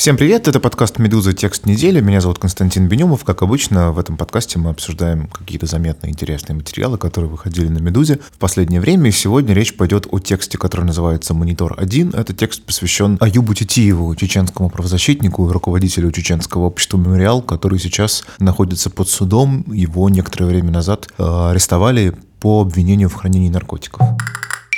Всем привет, это подкаст «Медуза. Текст недели». Меня зовут Константин Бенюмов. Как обычно, в этом подкасте мы обсуждаем какие-то заметные интересные материалы, которые выходили на «Медузе» в последнее время. И сегодня речь пойдет о тексте, который называется «Монитор-1». Это текст посвящен Аюбу Титиеву, чеченскому правозащитнику и руководителю чеченского общества «Мемориал», который сейчас находится под судом. Его некоторое время назад э, арестовали по обвинению в хранении наркотиков.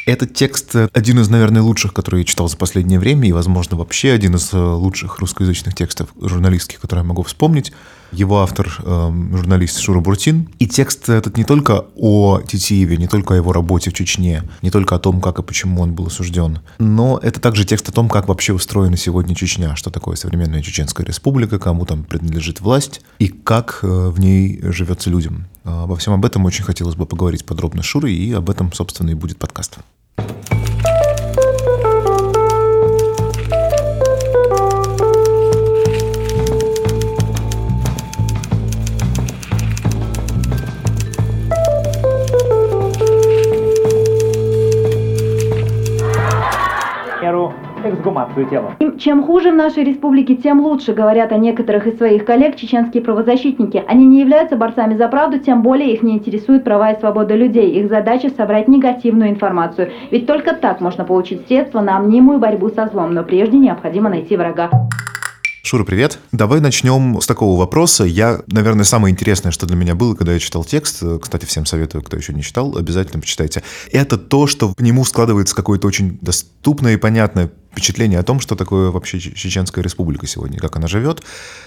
Этот текст один из, наверное, лучших, который я читал за последнее время, и, возможно, вообще один из э, лучших русскоязычных текстов журналистских, которые я могу вспомнить. Его автор э, журналист Шура Буртин. И текст этот не только о Титиеве, не только о его работе в Чечне, не только о том, как и почему он был осужден, но это также текст о том, как вообще устроена сегодня Чечня, что такое современная Чеченская республика, кому там принадлежит власть и как э, в ней живется людям. Обо всем об этом очень хотелось бы поговорить подробно с Шурой, и об этом, собственно, и будет подкаст. Эксгумацию тела. Чем хуже в нашей республике, тем лучше, говорят о некоторых из своих коллег чеченские правозащитники. Они не являются борцами за правду, тем более их не интересуют права и свобода людей. Их задача собрать негативную информацию. Ведь только так можно получить средства на мнимую борьбу со злом, но прежде необходимо найти врага. Шура, привет. Давай начнем с такого вопроса. Я, наверное, самое интересное, что для меня было, когда я читал текст, кстати, всем советую, кто еще не читал, обязательно почитайте, это то, что к нему складывается какое-то очень доступное и понятное впечатление о том, что такое вообще Чеченская республика сегодня, как она живет,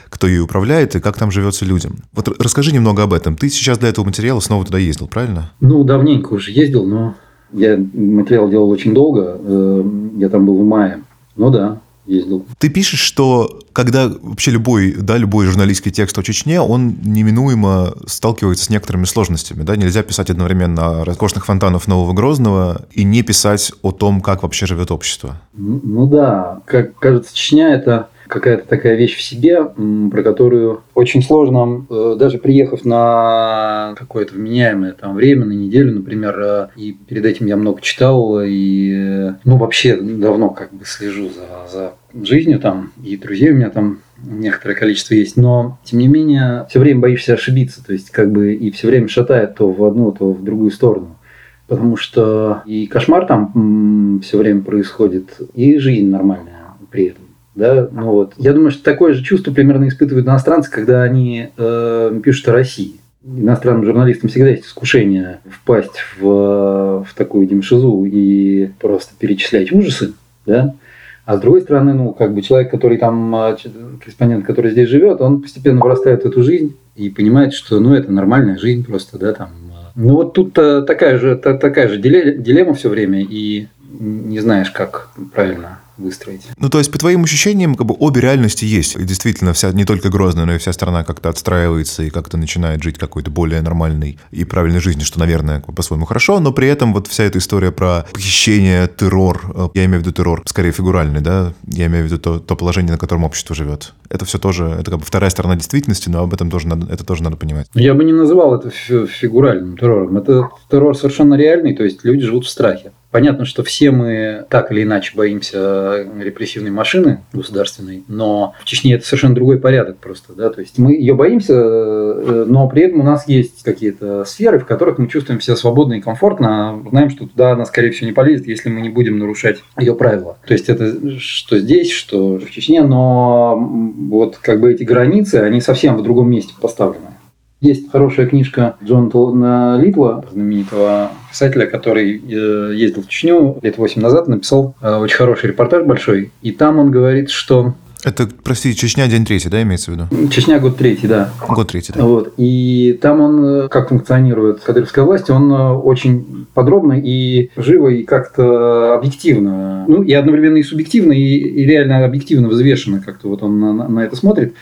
кто ее управляет и как там живется людям. Вот расскажи немного об этом. Ты сейчас для этого материала снова туда ездил, правильно? Ну, давненько уже ездил, но я материал делал очень долго. Э, я там был в мае. Ну да, ездил. Ты пишешь, что когда вообще любой, да, любой журналистский текст о Чечне, он неминуемо сталкивается с некоторыми сложностями. Да? Нельзя писать одновременно о роскошных фонтанах Нового Грозного и не писать о том, как вообще живет общество. Ну, ну да, как кажется, Чечня – это какая-то такая вещь в себе, про которую очень сложно, э, даже приехав на какое-то вменяемое там время, на неделю, например, э, и перед этим я много читал, и э, ну вообще давно как бы слежу за, за жизнью там, и друзей у меня там некоторое количество есть, но тем не менее все время боишься ошибиться, то есть как бы и все время шатает то в одну, то в другую сторону. Потому что и кошмар там все время происходит, и жизнь нормальная при этом. Да? Ну, вот. Я думаю, что такое же чувство примерно испытывают иностранцы, когда они э, пишут о России. Иностранным журналистам всегда есть искушение впасть в, в такую демшизу и просто перечислять ужасы. Да? А с другой стороны, ну, как бы человек, который там, э, корреспондент, который здесь живет, он постепенно вырастает в эту жизнь и понимает, что, ну, это нормальная жизнь просто, да, там. Э. Ну, вот тут такая же, такая же дилемма все время, и не знаешь, как правильно выстроить. Ну, то есть, по твоим ощущениям, как бы обе реальности есть. И действительно, вся, не только Грозная, но и вся страна как-то отстраивается и как-то начинает жить какой-то более нормальной и правильной жизнью, что, наверное, по-своему хорошо, но при этом вот вся эта история про похищение, террор, э, я имею в виду террор, скорее фигуральный, да, я имею в виду то, то положение, на котором общество живет. Это все тоже, это как бы вторая сторона действительности, но об этом тоже надо, это тоже надо понимать. Я бы не называл это фигуральным террором. Это террор совершенно реальный, то есть люди живут в страхе. Понятно, что все мы так или иначе боимся репрессивной машины государственной, но в Чечне это совершенно другой порядок просто. Да? То есть мы ее боимся, э, но при этом у нас есть какие-то сферы, в которых мы чувствуем себя свободно и комфортно, знаем, что туда она, скорее всего, не полезет, если мы не будем нарушать ее правила. То есть это что здесь, что в Чечне, но вот как бы эти границы, они совсем в другом месте поставлены. Есть хорошая книжка Джона Литла, знаменитого писателя, который э, ездил в Чечню лет 8 назад, написал э, очень хороший репортаж большой. И там он говорит, что это, прости, Чечня день третий, да, имеется в виду? Чечня год третий, да. Год третий, да. Вот. И там он, э, как функционирует кадыровская власть, он э, очень подробно и живо, и как-то объективно, ну, и одновременно и субъективно, и, и реально объективно взвешенно как-то вот он на, на это смотрит.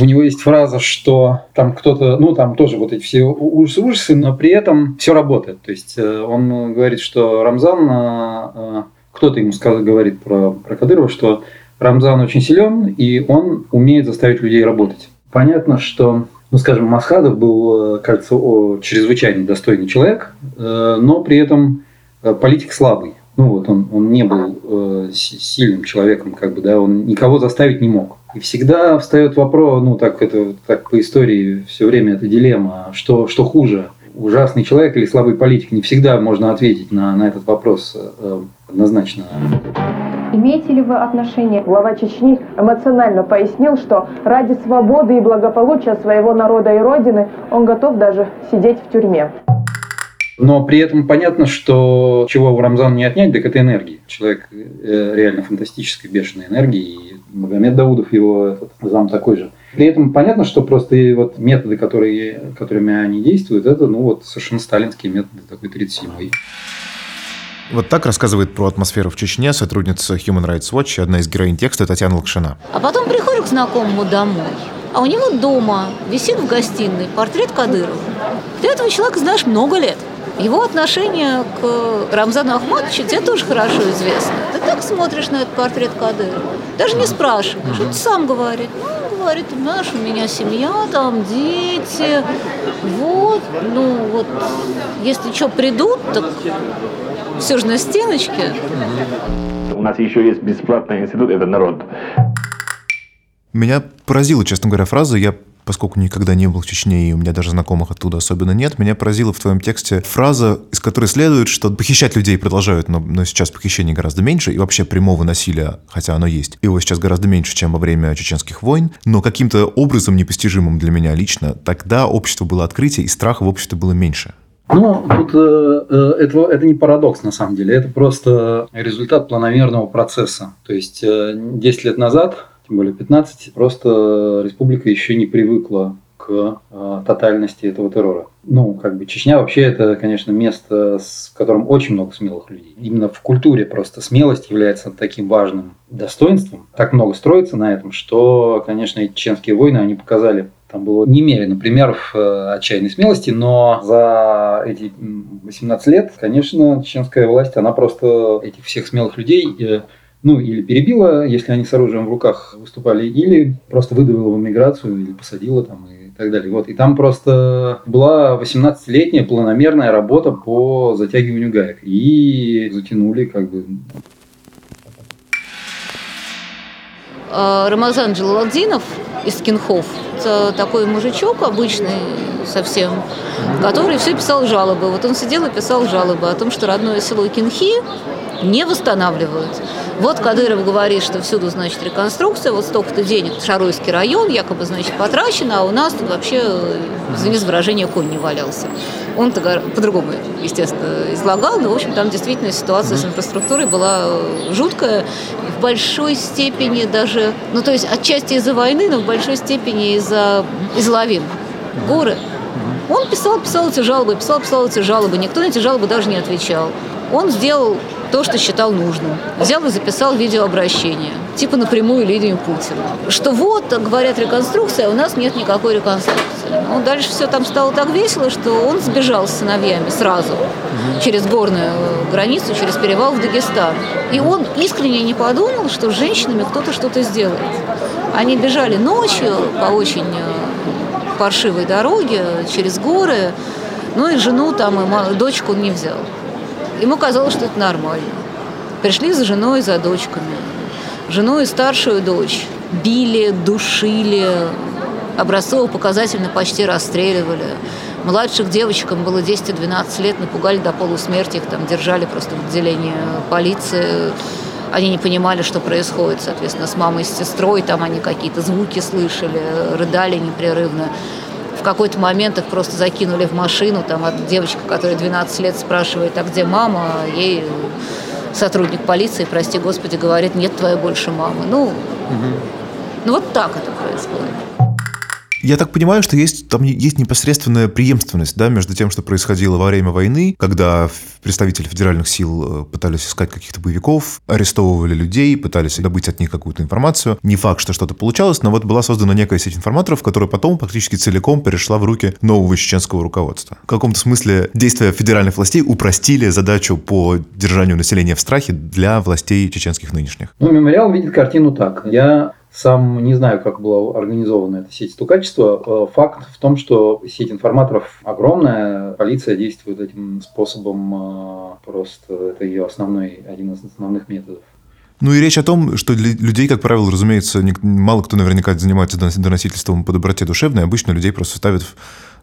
У него есть фраза, что там кто-то, ну, там тоже вот эти все ужасы-ужасы, но при этом все работает. То есть э, он говорит, что Рамзан, кто-то ему сказал, говорит про, про Кадырова, что Рамзан очень силен, и он умеет заставить людей работать. Понятно, что, ну, скажем, Масхадов был, э, кажется, чрезвычайно достойный человек, э, но при этом э, политик слабый. ну вот он, он не был э, сильным человеком, как бы, да, он никого заставить не мог. И всегда встает вопрос, ну так это так по истории все время это дилемма, что, что хуже, ужасный человек или слабый политик. Не всегда можно ответить на, на этот вопрос э, однозначно. Имеете ли вы отношение? Глава Чечни эмоционально пояснил, что ради свободы и благополучия своего народа и родины он готов даже сидеть в тюрьме. Но при этом понятно, что чего у Рамзана не отнять, так это энергии. Человек э, реально фантастической, бешеной энергии. И Магомед Даудов, его этот, зам такой же. При этом понятно, что просто вот методы, которые, которыми они действуют, это ну вот совершенно сталинские методы, такой 37-й. Вот так рассказывает про атмосферу в Чечне сотрудница Human Rights Watch, одна из героинь текста Татьяна Лакшина. А потом приходит к знакомому домой, а у него дома висит в гостиной портрет Кадырова. Ты этого человека знаешь много лет. Его отношение к Рамзану Ахматовичу тебе тоже хорошо известно. Ты так смотришь на этот портрет Кадырова, даже не спрашиваешь, он сам говорит. Ну, говорит, знаешь, у меня семья, там дети, вот, ну вот, если что придут, так все же на стеночке. У нас еще есть бесплатный институт, это народ. Меня поразила, честно говоря, фраза. Я поскольку никогда не был в Чечне, и у меня даже знакомых оттуда особенно нет, меня поразила в твоем тексте фраза, из которой следует, что похищать людей продолжают, но, но сейчас похищений гораздо меньше, и вообще прямого насилия, хотя оно есть, его сейчас гораздо меньше, чем во время чеченских войн, но каким-то образом непостижимым для меня лично, тогда общество было открытие, и страха в обществе было меньше. Ну, тут э, э это, это не парадокс на самом деле, это просто результат планомерного процесса. То есть э, 10 лет назад тем более 15, просто республика еще не привыкла к э, тотальности этого террора. Ну, как бы Чечня вообще это, конечно, место, с которым очень много смелых людей. Именно в культуре просто смелость является таким важным достоинством. Так много строится на этом, что, конечно, эти чеченские войны, они показали там было немерено примеров э, отчаянной смелости, но за эти 18 лет, конечно, чеченская власть, она просто этих всех смелых людей э, ну, или перебила, если они с оружием в руках выступали, или просто выдавила в эмиграцию, или посадила там и так далее. Вот. И там просто была 18-летняя планомерная работа по затягиванию гаек. И затянули как бы а, Рамазан Джалаладдинов из Кинхов. Такой мужичок обычный совсем, который все писал жалобы. Вот он сидел и писал жалобы о том, что родное село Кинхи не восстанавливают. Вот Кадыров говорит, что всюду, значит, реконструкция, вот столько-то денег, Шаруйский район, якобы, значит, потрачено, а у нас тут вообще, извини за выражение, конь не валялся. Он по-другому, естественно, излагал, но, в общем, там действительно ситуация с инфраструктурой была жуткая, в большой степени даже, ну, то есть отчасти из-за войны, но в большой степени из-за из лавин. Горы. Он писал, писал эти жалобы, писал, писал эти жалобы, никто на эти жалобы даже не отвечал. Он сделал то, что считал нужным. Взял и записал видеообращение, типа на прямую линию Путина. Что вот, говорят, реконструкция, а у нас нет никакой реконструкции. Ну, дальше все там стало так весело, что он сбежал с сыновьями сразу через горную границу, через перевал в Дагестан. И он искренне не подумал, что с женщинами кто-то что-то сделает. Они бежали ночью по очень э, паршивой дороге, через горы, ну и жену там, и дочку он не взял. Ему казалось, что это нормально. Пришли за женой, за дочками. Жену и старшую дочь били, душили, образцово-показательно почти расстреливали. Младших девочкам было 10 и 12 лет, напугали до полусмерти, их там держали просто в отделении полиции. Они не понимали, что происходит, соответственно, с мамой и с сестрой, там они какие-то звуки слышали, рыдали непрерывно в какой-то момент их просто закинули в машину, там от девочка, которая 12 лет спрашивает, а где мама, ей сотрудник полиции, прости господи, говорит, нет твоей больше мамы. Ну, угу. ну вот так это происходит. Я так понимаю, что есть, там есть непосредственная преемственность да, между тем, что происходило во время войны, когда представители федеральных сил э, пытались искать каких-то боевиков, арестовывали людей, пытались добыть от них какую-то информацию. Не факт, что что-то получалось, но вот была создана некая сеть информаторов, которая потом практически целиком перешла в руки нового чеченского руководства. В каком-то смысле действия федеральных властей упростили задачу по держанию населения в страхе для властей чеченских нынешних. Ну, мемориал видит картину так. Я Сам не знаю, как была организована эта сеть стукачества. Э, факт в том, что сеть информаторов огромная, полиция действует этим способом э, просто, это ее основной, один из основных методов. Ну и речь о том, что для людей, как правило, разумеется, мало кто наверняка занимается доносительством по доброте душевной, обычно людей просто ставят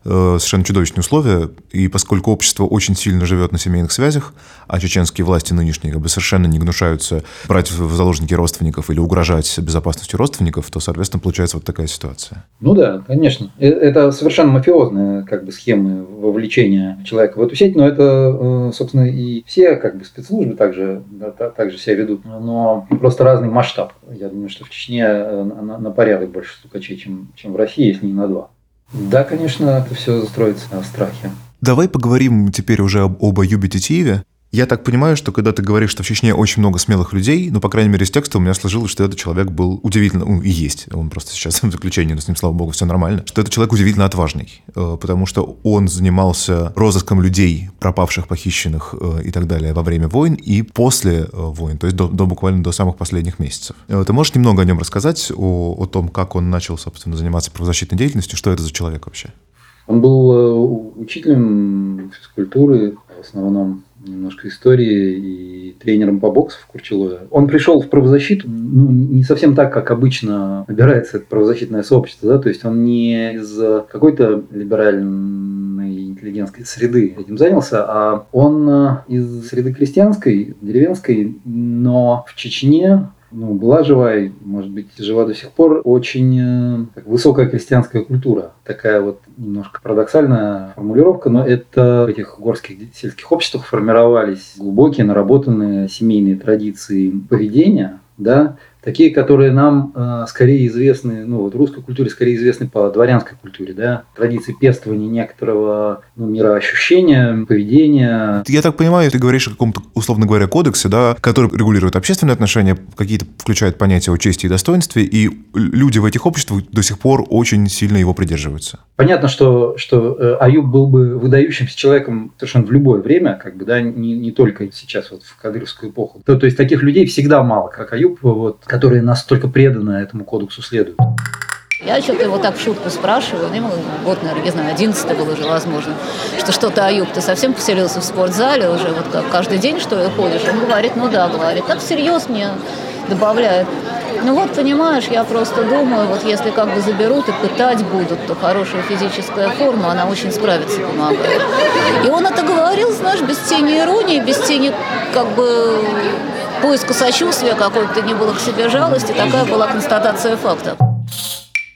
совершенно чудовищные условия, и поскольку общество очень сильно живет на семейных связях, а чеченские власти нынешние как бы совершенно не гнушаются брать в заложники родственников или угрожать безопасностью родственников, то, соответственно, получается вот такая ситуация. Ну да, конечно. Э, это совершенно мафиозная как бы схемы вовлечения человека в эту сеть, но это, э, собственно, и все как бы спецслужбы также, да, также себя ведут, но просто разный масштаб. Я думаю, что в Чечне на, на порядок больше стукачей, чем, чем в России, если не на два. Да, конечно, это все строится на страхе. Давай поговорим теперь уже об, об Аюбе Титиеве. Я так понимаю, что когда ты говоришь, что в Чечне очень много смелых людей, ну, по крайней мере, из текста у меня сложилось, что этот человек был удивительно, ну, и есть, он просто сейчас в заключении, но с ним, слава богу, все нормально, что этот человек удивительно отважный, э, потому что он занимался розыском людей, пропавших, похищенных э, и так далее во время войн и после э, войн, то есть до, до буквально до самых последних месяцев. Ты можешь немного о нем рассказать, о, о том, как он начал, собственно, заниматься правозащитной деятельностью, что это за человек вообще? Он был учителем физкультуры в основном немножко истории и тренером по боксу в Курчелове. Он пришел в правозащиту, ну, не совсем так, как обычно набирается это правозащитное сообщество, да, то есть он не из какой-то либеральной интеллигентской среды этим занялся, а он из среды крестьянской, деревенской, но в Чечне ну, была жива и, может быть, жива до сих пор, очень э, как, высокая крестьянская культура. Такая вот немножко парадоксальная формулировка, но это в этих горских сельских обществах формировались глубокие, наработанные семейные традиции поведения, да, такие, которые нам э, скорее известны, ну вот в русской культуре скорее известны по дворянской культуре, да, традиции пестования некоторого ну, мироощущения, поведения. Я так понимаю, ты говоришь о каком-то, условно говоря, кодексе, да, который регулирует общественные отношения, какие-то включают понятия о чести и достоинстве, и люди в этих обществах до сих пор очень сильно его придерживаются. Понятно, что, что э, Аюб был бы выдающимся человеком совершенно в любое время, как бы, да, не, не только сейчас вот в кадыровскую эпоху. То, то есть таких людей всегда мало, как Аюб, вот, которые настолько преданно этому кодексу следуют. Я что-то его так в шутку спрашиваю, ему год, наверное, не знаю, 11 был уже, возможно, что что-то, Аюб, ты совсем поселился в спортзале уже, вот как каждый день, что ли, ходишь? Он говорит, ну да, говорит, так всерьез мне добавляет. Ну вот, понимаешь, я просто думаю, вот если как бы заберут и пытать будут, то хорошая физическая форма, она очень справиться помогает. И он это говорил, знаешь, без тени иронии, без тени как бы поиска сочувствия какой-то, не было к себе жалости, такая была констатация факта.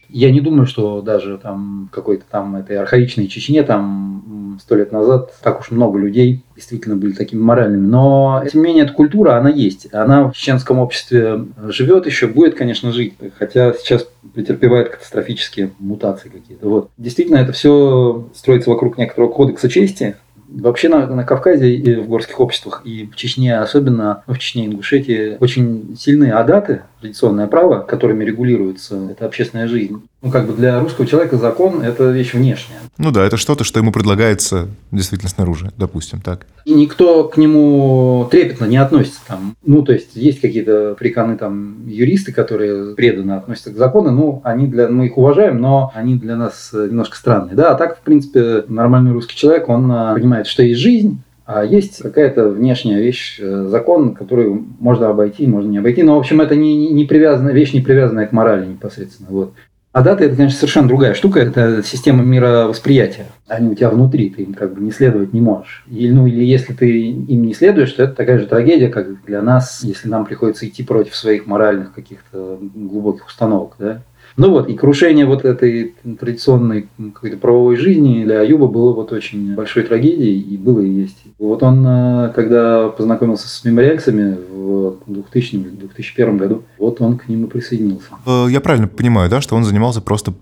Я не думаю, что даже там какой-то там этой архаичной Чечне там сто лет назад так уж много людей действительно были такими моральными. Но, тем не менее, эта культура, она есть. Она в чеченском обществе живет еще, будет, конечно, жить. Хотя сейчас претерпевает катастрофические мутации какие-то. Вот. Действительно, это все строится вокруг некоторого кодекса чести, Вообще на, на Кавказе и в горских обществах, и в Чечне особенно, ну, в Чечне и Ингушетии, очень сильные адаты, традиционное право, которыми регулируется эта общественная жизнь. Ну, как бы для русского человека закон – это вещь внешняя. Ну да, это что-то, что ему предлагается действительно снаружи, допустим, так. И никто к нему трепетно не относится. Там. Ну, то есть, есть какие-то африканы там юристы, которые преданно относятся к закону, ну, они для, мы их уважаем, но они для нас немножко странные. Да, а так, в принципе, нормальный русский человек, он а, понимает, что есть жизнь, а есть какая-то внешняя вещь, э, закон, который можно обойти, можно не обойти. Но, в общем, это не, не привязанная вещь, не привязанная к морали непосредственно. Вот. А дата это, конечно, совершенно другая штука. Это система мировосприятия. Они у тебя внутри, ты им как бы не следовать не можешь. Или, ну, или если ты им не следуешь, то это такая же трагедия, как для нас, если нам приходится идти против своих моральных каких-то глубоких установок. Да? Ну вот, и крушение вот этой традиционной какой-то правовой жизни для Аюба было вот очень большой трагедией, и было и есть. Вот он, э, когда познакомился с мемориальцами в 2000 или 2001 году, вот он к ним и присоединился. Э, я правильно понимаю, да, что он занимался просто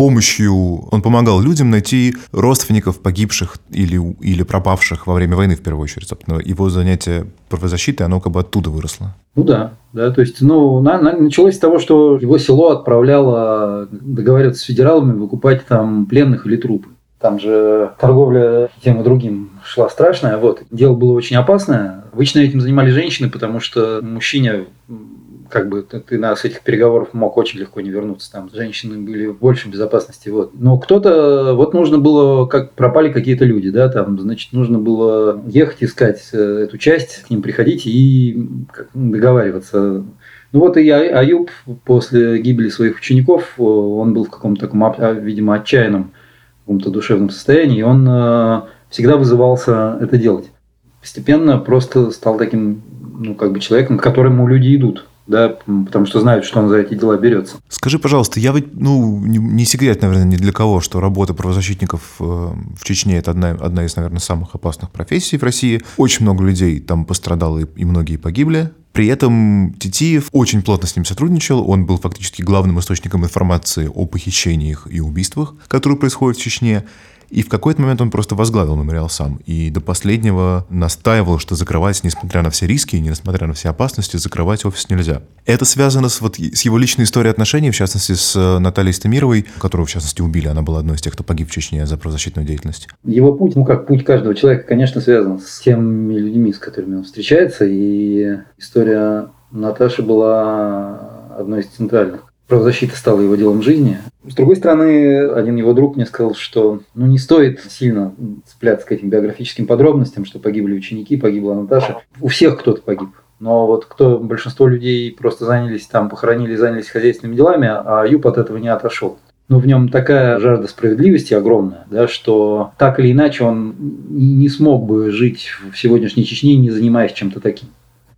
помощью, он помогал людям найти родственников погибших или, или пропавших во время войны, в первую очередь. Собственно, его занятие правозащитой, оно как бы оттуда выросло. Ну да, да, то есть, ну, на, на, началось с того, что его село отправляло договариваться с федералами выкупать там пленных или трупы. Там же торговля тем и другим шла страшная. Вот. Дело было очень опасное. Обычно этим занимались женщины, потому что мужчине как бы ты, на, с этих переговоров мог очень легко не вернуться. Там женщины были в большей безопасности. Вот. Но кто-то, вот нужно было, как пропали какие-то люди, да, там, значит, нужно было ехать искать э, эту часть, к ним приходить и договариваться. Ну вот и Аюб после гибели своих учеников, э, он был в каком-то таком, а, видимо, отчаянном каком-то душевном состоянии, и он э, всегда вызывался это делать. Постепенно просто стал таким, ну, как бы человеком, к которому люди идут да, потому что знают, что он за эти дела берется. Скажи, пожалуйста, я ведь, ну, не, секрет, наверное, ни для кого, что работа правозащитников э, в Чечне – это одна, одна из, наверное, самых опасных профессий в России. Очень много людей там пострадало, и многие погибли. При этом Титиев очень плотно с ним сотрудничал, он был фактически главным источником информации о похищениях и убийствах, которые происходят в Чечне. И в какой-то момент он просто возглавил мемориал сам. И до последнего настаивал, что закрывать, несмотря на все риски, несмотря на все опасности, закрывать офис нельзя. Это связано с, вот, с его личной историей отношений, в частности, с э, Натальей Стамировой, которую, в частности, убили. Она была одной из тех, кто погиб в Чечне за правозащитную деятельность. Его путь, ну как путь каждого человека, конечно, связан с теми людьми, с которыми он встречается. И история Наташи была одной из центральных правозащита стала его делом жизни. С другой стороны, один его друг мне сказал, что ну, не стоит сильно цепляться к этим биографическим подробностям, что погибли ученики, погибла Наташа. У всех кто-то погиб. Но вот кто, большинство людей просто занялись там, похоронили, занялись хозяйственными делами, а Юб от этого не отошел. Но в нем такая жажда справедливости огромная, да, что так или иначе он не смог бы жить в сегодняшней Чечне, не занимаясь чем-то таким.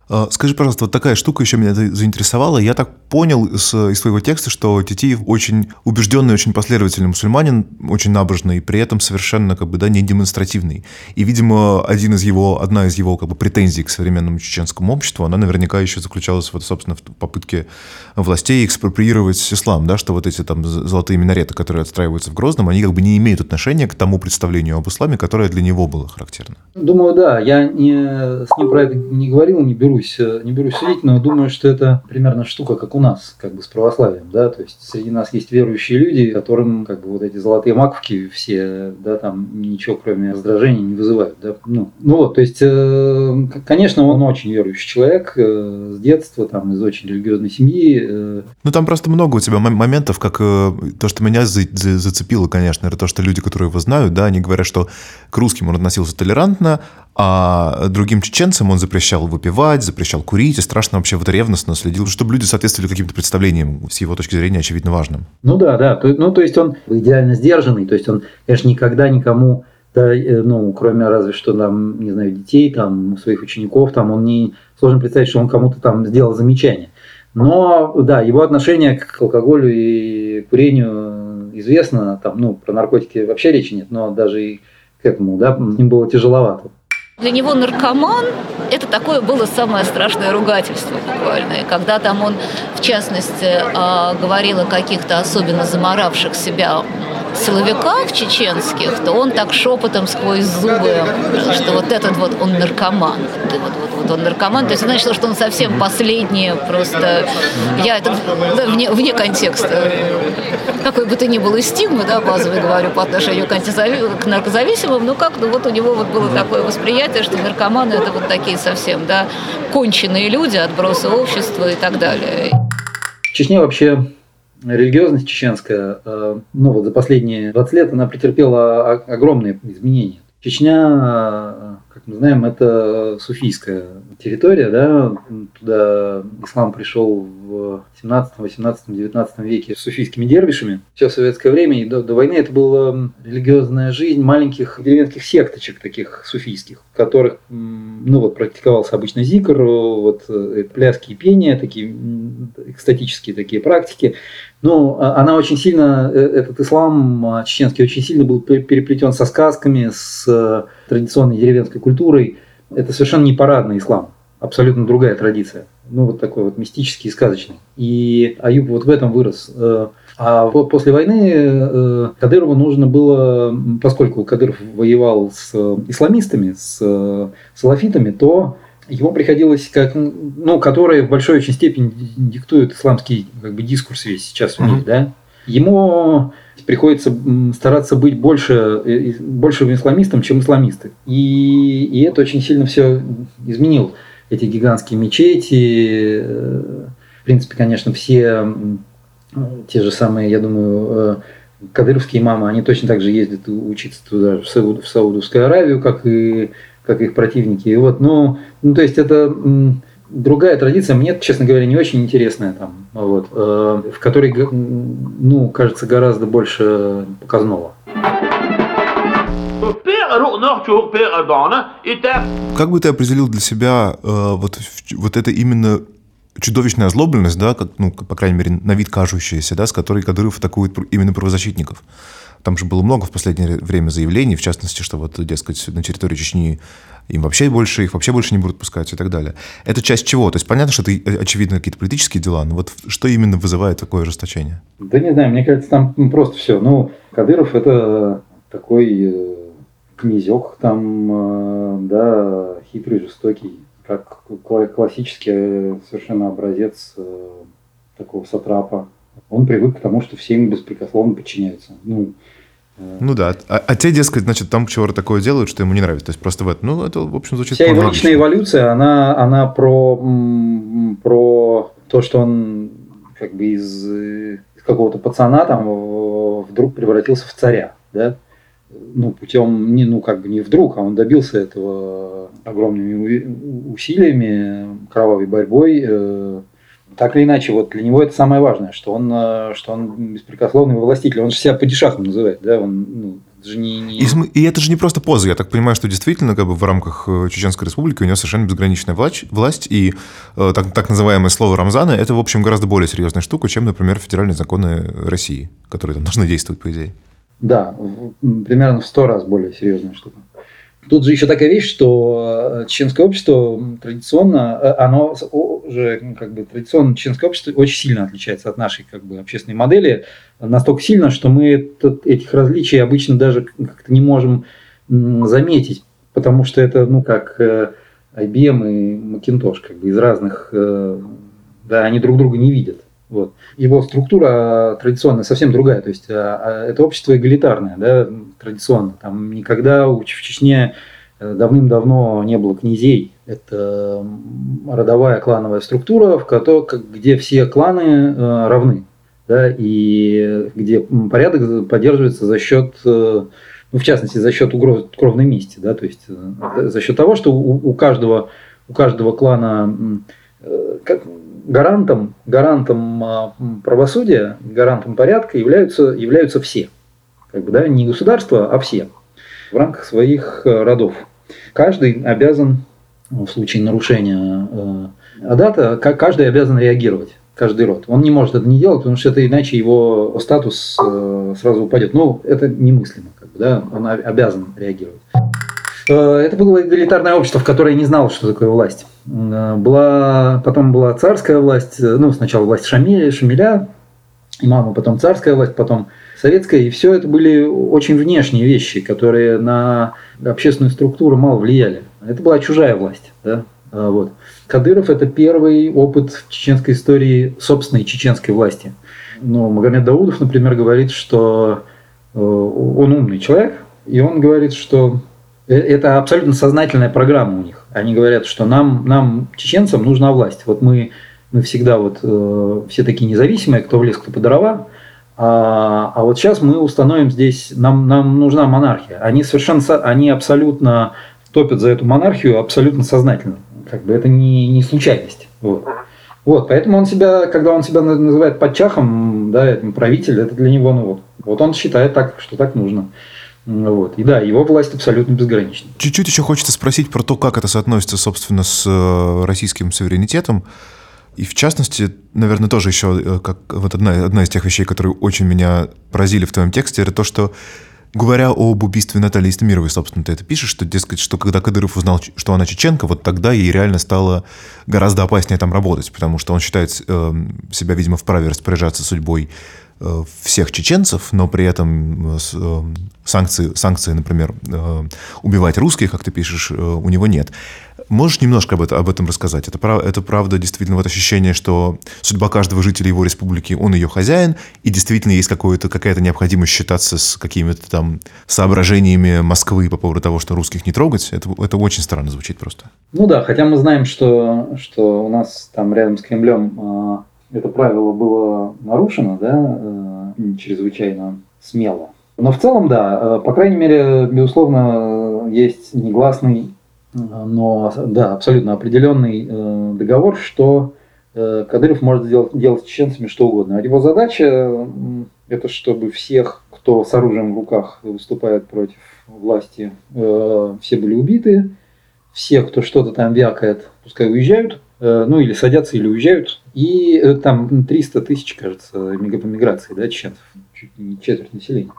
А, скажи, пожалуйста, вот такая штука еще меня заинтересовала. Я так понял из, из твоего текста, что Титиев очень убежденный, очень последовательный мусульманин, очень набожный, при этом совершенно как бы, да, не демонстративный. И, видимо, один из его, одна из его как бы, претензий к современному чеченскому обществу, она наверняка еще заключалась, вот, собственно, в попытке властей экспроприировать ислам, да, что вот эти там золотые минареты, которые отстраиваются в Грозном, они как бы не имеют отношения к тому представлению об исламе, которое для него было характерно. Думаю, да. Я не, с ним про это не говорил, не беру берусь, э, не берусь судить, но думаю, что это примерно штука, как у нас, как бы с православием, да, то есть среди нас есть верующие люди, которым как бы вот эти золотые маковки все, да, там ничего кроме раздражения не вызывают, да, ну, ну вот, то есть, э, конечно, он очень верующий человек э, с детства, там, из очень религиозной семьи. Ну, там просто много у тебя моментов, как то, что меня зацепило, конечно, это то, что люди, которые его знают, да, они говорят, что к русским он относился толерантно, а другим чеченцам он запрещал выпивать, запрещал курить, и страшно вообще вот ревностно следил, чтобы люди соответствовали каким-то представлениям, с его точки зрения, очевидно, важным. Ну да, да. Ну, то есть он идеально сдержанный, то есть он, конечно, никогда никому да, э, ну, кроме разве что там, не знаю, детей, там, своих учеников, там, он не сложно представить, что он кому-то там сделал замечание. Но, да, его отношение к алкоголю и курению известно, там, ну, про наркотики вообще речи нет, но даже и к этому, да, с ним было тяжеловато. Для него наркоман – это такое было самое страшное ругательство буквально. И когда там он, в частности, а, говорил о каких-то особенно заморавших себя силовиках чеченских, то он так шепотом сквозь зубы, что вот этот вот он наркоман. Вот, вот, вот он наркоман. То есть значит, что он совсем последний, просто я это да, вне, вне контекста. Какой бы то ни было стигмы, да, базовой говорю, по отношению к, антизави... к наркозависимым, ну как, ну вот у него вот было такое восприятие, что наркоманы это вот такие совсем, да, конченые люди, отбросы общества и так далее. В Чечне вообще религиозность чеченская, э, ну вот за последние 20 лет она претерпела огромные изменения. Чечня, как мы знаем, это суфийская территория, да, туда ислам пришел в 17, 18, 19 веке с суфийскими дервишами. Все в советское время и до, до войны это была религиозная жизнь маленьких деревенских секточек таких суфийских, в которых, ну вот, практиковался обычно зикр, вот, э, пляски и пения, такие экстатические такие практики. Ну, а, она очень сильно, э, этот ислам а, чеченский очень сильно был переплетен со сказками, с э, традиционной деревенской культурой. Это совершенно не парадный ислам, абсолютно другая традиция. Ну, вот такой вот мистический и сказочный. И Аюб вот в этом вырос. Э, а после войны Кадырову нужно было, поскольку Кадыров воевал с исламистами, с салафитами, то ему приходилось, как, ну, которые в большой очень степени диктуют исламский как бы, дискурс весь сейчас мире, mm-hmm. да, ему приходится стараться быть больше, э, больше исламистом, чем исламисты. И, и это очень сильно все изменил. Эти гигантские мечети, э, В принципе, конечно, все те же самые, я думаю, кадыровские мамы, они точно так же ездят учиться туда, в Саудовскую Аравию, как и как их противники. И вот, ну, ну, то есть это другая традиция, мне, честно говоря, не очень интересная там, вот, э, в которой, ну, кажется, гораздо больше показного. Как бы ты определил для себя э, вот, вот это именно чудовищная озлобленность, да, как, ну, по крайней мере, на вид кажущаяся, да, с которой Кадыров атакует именно правозащитников? Там же было много в последнее время заявлений, в частности, что вот, дескать, на территории Чечни им вообще больше, их вообще больше не будут пускать и так далее. Это часть чего? То есть понятно, что это, очевидно, какие-то политические дела, но вот что именно вызывает такое ожесточение? Да не знаю, мне кажется, там просто все. Ну, Кадыров это такой э, князек там, э, да, хитрый, жестокий, как классический э, совершенно образец такого сатрапа. Он привык к тому, что всем беспрекословно подчиняются. Ну, ну да, а, а те, дескать, значит, там чего-то такое делают, что ему не нравится. То есть просто в этом, ну, это, в общем, звучит Вся его личная эволюция, она, она про, про то, что он как бы из, из какого-то пацана там вдруг превратился в царя, да? Ну, путем, не, ну, как бы не вдруг, а он добился этого огромными усилиями, кровавой борьбой, э, так или иначе, вот для него это самое важное, что он, э, что он беспрекословный властитель. Он же себя падишахом называет, да, он, ну, же не, не... И, и это же не просто поза. Я так понимаю, что действительно как бы в рамках э, Чеченской Республики у него совершенно безграничная власть, власть и э, так, так называемое слово Рамзана – это, в общем, гораздо более серьезная штука, чем, например, федеральные законы России, которые там должны действовать, по идее. Да, примерно в сто раз более серьезная штука. Тут же еще такая вещь, что э, чеченское общество традиционно, э, оно уже как бы традиционно чеченское общество очень сильно отличается от нашей как бы общественной модели, настолько сильно, что мы этих различий обычно даже как-то не можем заметить, потому что это, ну, как э, IBM и Macintosh, как бы из разных, да, они друг друга не видят. Вот. Его структура традиционная совсем другая. То есть а, а, это общество эгалитарное, да, традиционно. Там никогда в Чечне э, давным-давно не было князей. Это родовая клановая структура, в которой, где все кланы э, равны. Да, и где порядок поддерживается за счет, э, ну, в частности, за счет угроз кровной мести. Да, то есть за счет того, что у, у, каждого, у каждого клана как, гарантом, гарантом а, правосудия, гарантом порядка являются, являются все. Как бы, да, не государство, а все в рамках своих э, родов. Каждый обязан в случае нарушения э, адата, каждый обязан реагировать каждый род. Он не может это не делать, потому что это иначе его статус э, сразу упадет. Ну, это немыслимо, как бы, да, он обязан реагировать. Это было эгалитарное общество, в которое не знало, что такое власть. Э, была, потом была царская власть, э, ну, сначала власть Шамиля, Шамиля, имама, потом царская власть, потом советская. И все это были очень внешние вещи, которые на общественную структуру мало влияли. Это была чужая власть. Да? А, вот. Кадыров – это первый опыт в чеченской истории собственной чеченской власти. Но Магомед Даудов, например, говорит, что э, он умный человек, и он говорит, что это абсолютно сознательная программа у них. Они говорят, что нам, нам чеченцам нужна власть. Вот мы, мы всегда вот э, все такие независимые, кто в лес, кто по дрова. А, а вот сейчас мы установим здесь, нам, нам нужна монархия. Они совершенно, они абсолютно топят за эту монархию абсолютно сознательно. Как бы это не, не случайность. Вот. Вот, поэтому он себя, когда он себя называет подчахом, да, правитель, это для него, ну вот, вот он считает так, что так нужно. Вот. И да, его власть абсолютно безгранична. Чуть-чуть еще хочется спросить про то, как это соотносится, собственно, с э, российским суверенитетом. И в частности, наверное, тоже еще э, как вот одна, одна из тех вещей, которые очень меня поразили в твоем тексте, это то, что говоря об убийстве Натальи Истамировой, собственно, ты это пишешь, что, дескать, что когда Кадыров узнал, что она чеченка, вот тогда ей реально стало гораздо опаснее там работать, потому что он считает э, себя, видимо, вправе распоряжаться судьбой всех чеченцев, но при этом э, э, санкции, санкции например, убивать русских, как ты пишешь, у него нет. Можешь немножко об, это, об этом рассказать? Это, это правда действительно вот ощущение, что судьба каждого жителя его республики, он ее хозяин, и действительно есть какая-то необходимость считаться с какими-то там соображениями Москвы по поводу того, что русских не трогать. Это, это очень странно звучит просто. Ну да, хотя мы знаем, что, что у нас там рядом с Кремлем это правило было нарушено, да, э, чрезвычайно смело. Но в целом, да, по крайней мере, безусловно, есть негласный, но да, абсолютно определенный договор, что Кадыров может делать, делать с чеченцами что угодно. Его задача это чтобы всех, кто с оружием в руках выступает против власти, все были убиты, все, кто что-то там вякает, пускай уезжают, э, ну или садятся, или уезжают. И э, там 300 тысяч, кажется, по миграции, да, чеченцев, чуть не четверть населения.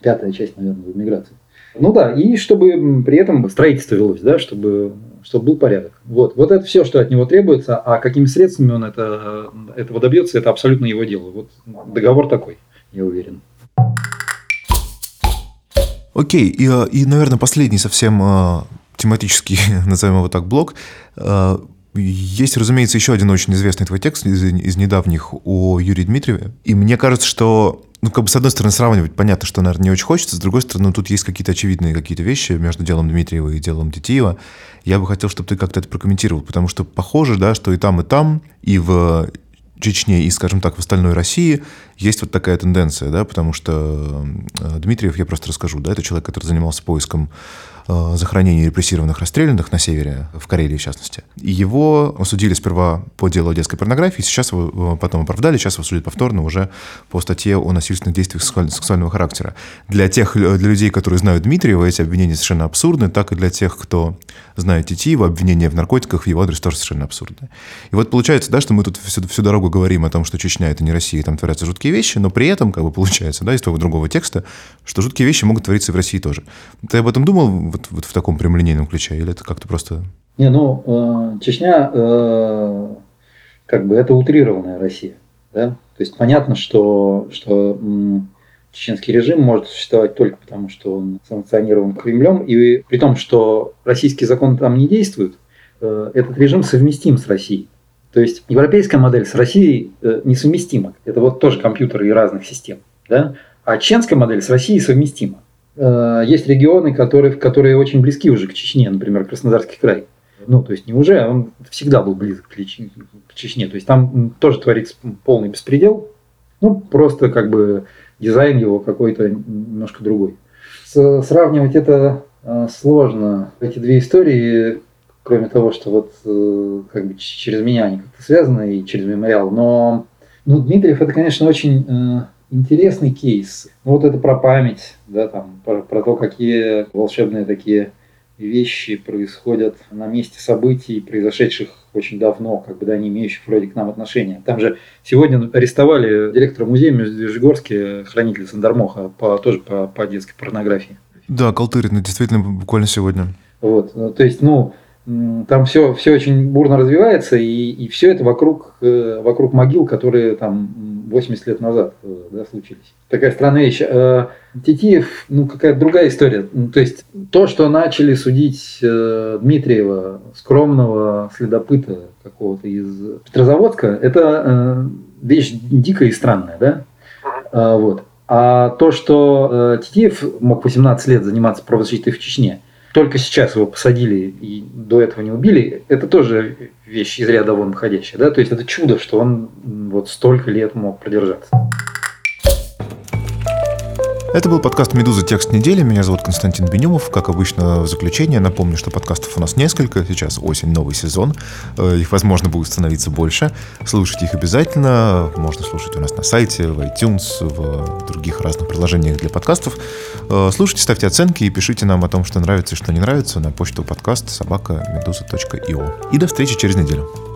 Пятая часть, наверное, миграции. Ну да, и чтобы при этом строительство велось, да, чтобы, чтобы был порядок. Вот, вот это все, что от него требуется, а какими средствами он это, этого добьется, это абсолютно его дело. Вот договор такой, я уверен. Окей, и, э, и, наверное, последний совсем тематический, назовем его так, блок. Есть, разумеется, еще один очень известный твой текст из, из недавних о Юрии Дмитриеве. И мне кажется, что, ну, как бы, с одной стороны, сравнивать понятно, что, наверное, не очень хочется, с другой стороны, ну, тут есть какие-то очевидные какие-то вещи между делом Дмитриева и делом Детиева. Я бы хотел, чтобы ты как-то это прокомментировал, потому что похоже, да, что и там, и там, и в Чечне и, скажем так, в остальной России есть вот такая тенденция, да, потому что э, Дмитриев, я просто расскажу, да, это человек, который занимался поиском Э, захоронений репрессированных расстрелянных на севере, в Карелии в частности. И его осудили сперва по делу о детской порнографии, сейчас его э, потом оправдали, сейчас его судят повторно уже по статье о насильственных действиях сексуального характера. Для тех, для людей, которые знают Дмитриева, эти обвинения совершенно абсурдны, так и для тех, кто знает Титиева, обвинения в наркотиках в его адрес тоже совершенно абсурдны. И вот получается, да, что мы тут всю, всю дорогу говорим о том, что Чечня — это не Россия, там творятся жуткие вещи, но при этом, как бы получается, да, из того другого текста, что жуткие вещи могут твориться в России тоже. Ты об этом думал вот, вот в таком прямолинейном ключе, или это как-то просто... Не, ну, э, Чечня, э, как бы, это утрированная Россия, да? То есть понятно, что, что чеченский режим может существовать только потому, что он санкционирован Кремлем, и при том, что российский закон там не действует, э, этот режим совместим с Россией. То есть европейская модель с Россией э, несовместима. Это вот тоже компьютеры и разных систем. Да? А чеченская модель с Россией совместима. Э, есть регионы, которые, которые очень близки уже к Чечне, например, Краснодарский край. Ну, то есть не уже, он всегда был близок к Чечне. То есть там тоже творится полный беспредел. Ну, просто как бы дизайн его какой-то немножко другой. С, сравнивать это э, сложно. Эти две истории, кроме того, что вот э, как бы через меня они как-то связаны и через мемориал, но ну, Дмитриев это, конечно, очень интересный кейс. Ну, вот это про память, да, там, про, про то, какие волшебные такие вещи происходят на месте событий, произошедших очень давно, как бы, да, не имеющих вроде к нам отношения. Там же сегодня арестовали директора музея в хранителя Сандармоха, по, тоже по, по детской порнографии. Да, Калтырина, действительно, буквально сегодня. Вот, ну, то есть, ну, там все, все очень бурно развивается, и, и все это вокруг, э, вокруг могил, которые там 80 лет назад э, да, случились. Такая странная вещь. Э, Титиев, ну, какая-то другая история. Ну, то есть, то, что начали судить Дмитриева, скромного следопыта какого-то из Петрозаводска, это вещь дикая и странная, да? Вот. А то, что Титиев мог 18 лет заниматься правозащитой в Чечне – только сейчас его посадили и до этого не убили, это тоже вещь из ряда вон выходящая. Да? То есть это чудо, что он вот столько лет мог продержаться. Это был подкаст «Медуза. Текст недели». Меня зовут Константин Бенюмов. Как обычно, в заключение напомню, что подкастов у нас несколько. Сейчас осень, новый сезон. Э, их, возможно, будет становиться больше. Слушайте их обязательно. Можно слушать у нас на сайте, в iTunes, в других разных приложениях для подкастов. Э, слушайте, ставьте оценки и пишите нам о том, что нравится и что не нравится на почту подкаст собака медуза.io. И до встречи через неделю.